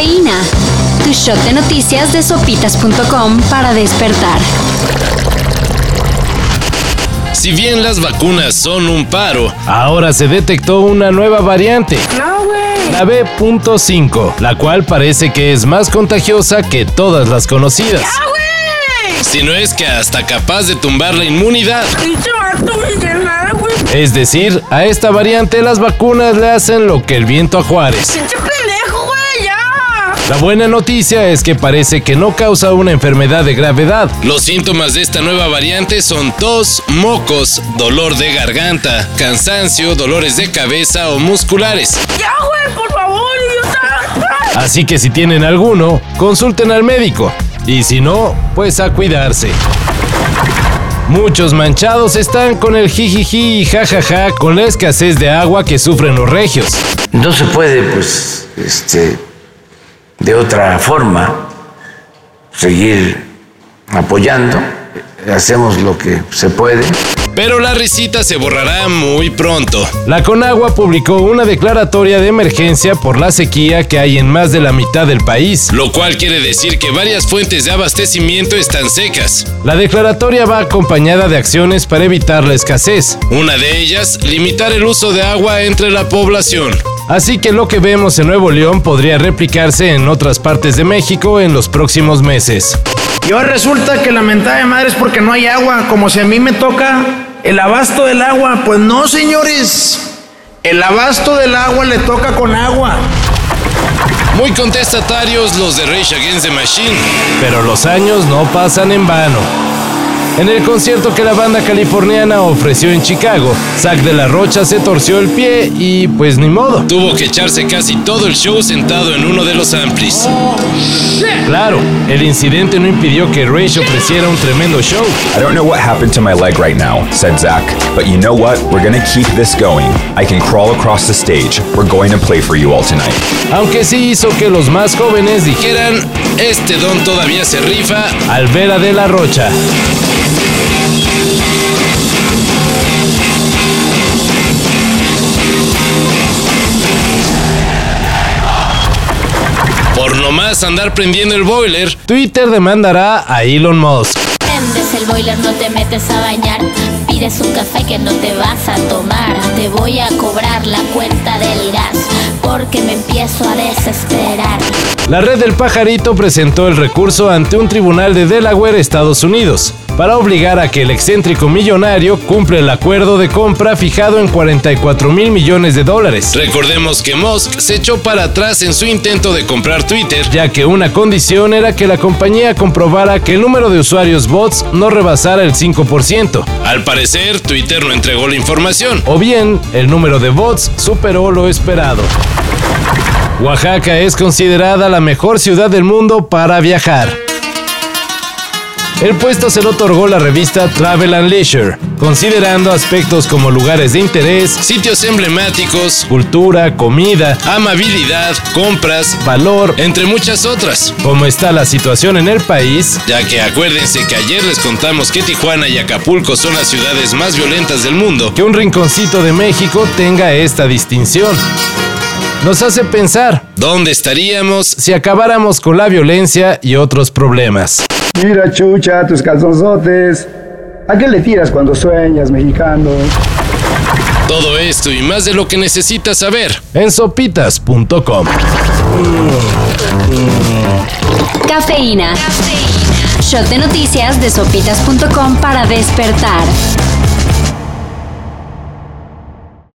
Cafeína. Tu shot de noticias de sopitas.com para despertar. Si bien las vacunas son un paro, ahora se detectó una nueva variante. La B.5, la cual parece que es más contagiosa que todas las conocidas. Si no es que hasta capaz de tumbar la inmunidad. Es decir, a esta variante las vacunas le hacen lo que el viento a Juárez. La buena noticia es que parece que no causa una enfermedad de gravedad. Los síntomas de esta nueva variante son tos, mocos, dolor de garganta, cansancio, dolores de cabeza o musculares. Ya, güey, por favor, idiota. Así que si tienen alguno, consulten al médico. Y si no, pues a cuidarse. Muchos manchados están con el jijiji y jajaja con la escasez de agua que sufren los regios. No se puede, pues, este, de otra forma, seguir apoyando. Hacemos lo que se puede. Pero la risita se borrará muy pronto. La Conagua publicó una declaratoria de emergencia por la sequía que hay en más de la mitad del país. Lo cual quiere decir que varias fuentes de abastecimiento están secas. La declaratoria va acompañada de acciones para evitar la escasez. Una de ellas, limitar el uso de agua entre la población. Así que lo que vemos en Nuevo León podría replicarse en otras partes de México en los próximos meses. Y resulta que la mentada de madre es porque no hay agua, como si a mí me toca el abasto del agua. Pues no, señores. El abasto del agua le toca con agua. Muy contestatarios los de Rage Against the Machine. Pero los años no pasan en vano. En el concierto que la banda californiana ofreció en Chicago, Zack de la Rocha se torció el pie y pues ni modo. Tuvo que echarse casi todo el show sentado en uno de los amplis. Claro, el incidente no impidió que Rage ofreciera un tremendo show. I don't know what happened to my leg right now, said Zach, but you know what? We're gonna keep this going. I can crawl across the stage. We're going to play for you all tonight. Aunque sí hizo que los más jóvenes dijeran, este don todavía se rifa al ver a De la Rocha. Por nomás andar prendiendo el boiler, Twitter demandará a Elon Musk. Prendes el boiler, no te metes a bañar. Pides un café que no te vas a tomar. Te voy a cobrar la cuenta del gas porque me empiezo a desesperar. La red del pajarito presentó el recurso ante un tribunal de Delaware, Estados Unidos, para obligar a que el excéntrico millonario cumpla el acuerdo de compra fijado en 44 mil millones de dólares. Recordemos que Musk se echó para atrás en su intento de comprar Twitter, ya que una condición era que la compañía comprobara que el número de usuarios bots no rebasara el 5%. Al parecer, Twitter no entregó la información. O bien, el número de bots superó lo esperado. Oaxaca es considerada la mejor ciudad del mundo para viajar. El puesto se lo otorgó la revista Travel and Leisure, considerando aspectos como lugares de interés, sitios emblemáticos, cultura, comida, amabilidad, compras, valor, entre muchas otras. Como está la situación en el país, ya que acuérdense que ayer les contamos que Tijuana y Acapulco son las ciudades más violentas del mundo, que un rinconcito de México tenga esta distinción nos hace pensar, ¿dónde estaríamos si acabáramos con la violencia y otros problemas? Mira, chucha, tus calzonzotes. ¿A qué le tiras cuando sueñas, mexicano? Todo esto y más de lo que necesitas saber en sopitas.com. Cafeína. Shot de noticias de sopitas.com para despertar.